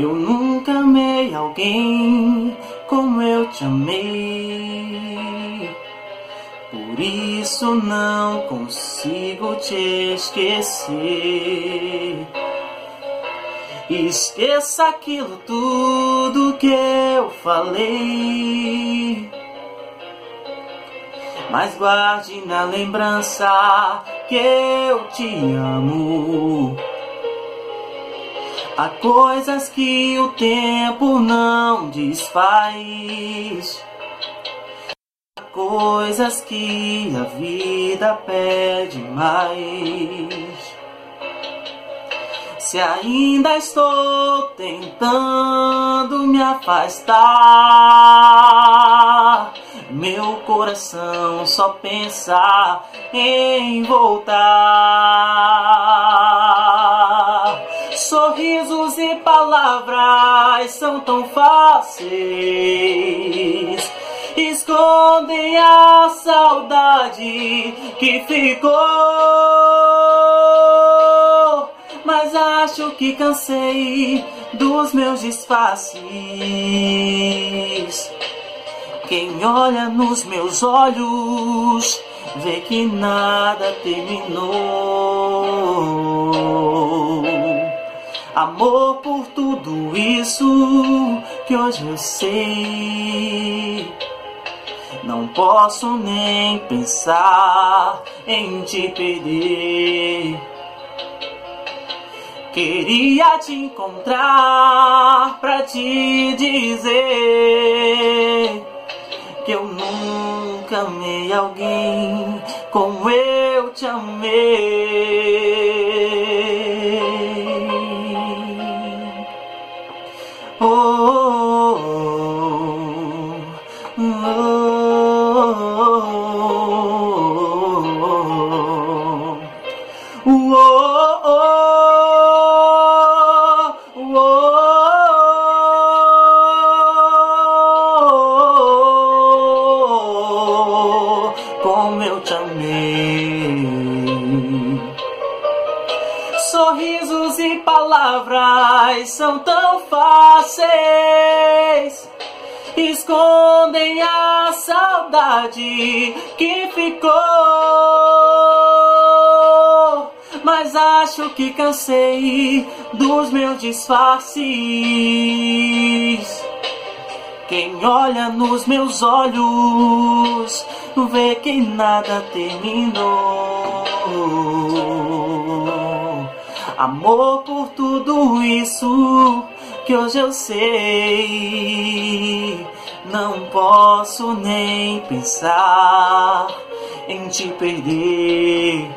Eu nunca amei alguém como eu te amei. Por isso não consigo te esquecer. Esqueça aquilo tudo que eu falei. Mas guarde na lembrança que eu te amo. Há coisas que o tempo não desfaz. Há coisas que a vida pede mais. Se ainda estou tentando me afastar, meu coração só pensa em voltar. São tão fáceis, escondem a saudade que ficou mas acho que cansei dos meus disfarces. Quem olha nos meus olhos vê que nada terminou. Amor por tudo isso que hoje eu sei. Não posso nem pensar em te perder. Queria te encontrar pra te dizer que eu nunca amei alguém como eu te amei. Como eu te amei. Sorrisos e palavras são tão fáceis, escondem a saudade que ficou. Mas acho que cansei dos meus disfarces. Quem olha nos meus olhos vê que nada terminou. Amor por tudo isso que hoje eu sei. Não posso nem pensar em te perder.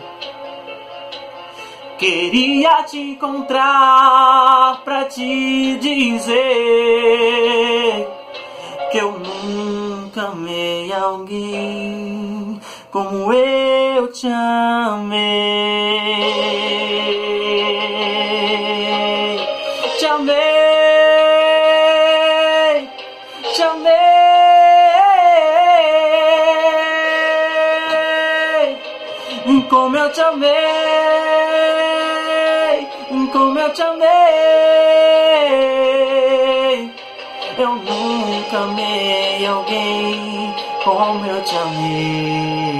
Queria te encontrar pra te dizer que eu nunca amei alguém como eu te amei. Amei, como eu te amei, como eu te amei. Eu nunca amei alguém como eu te amei.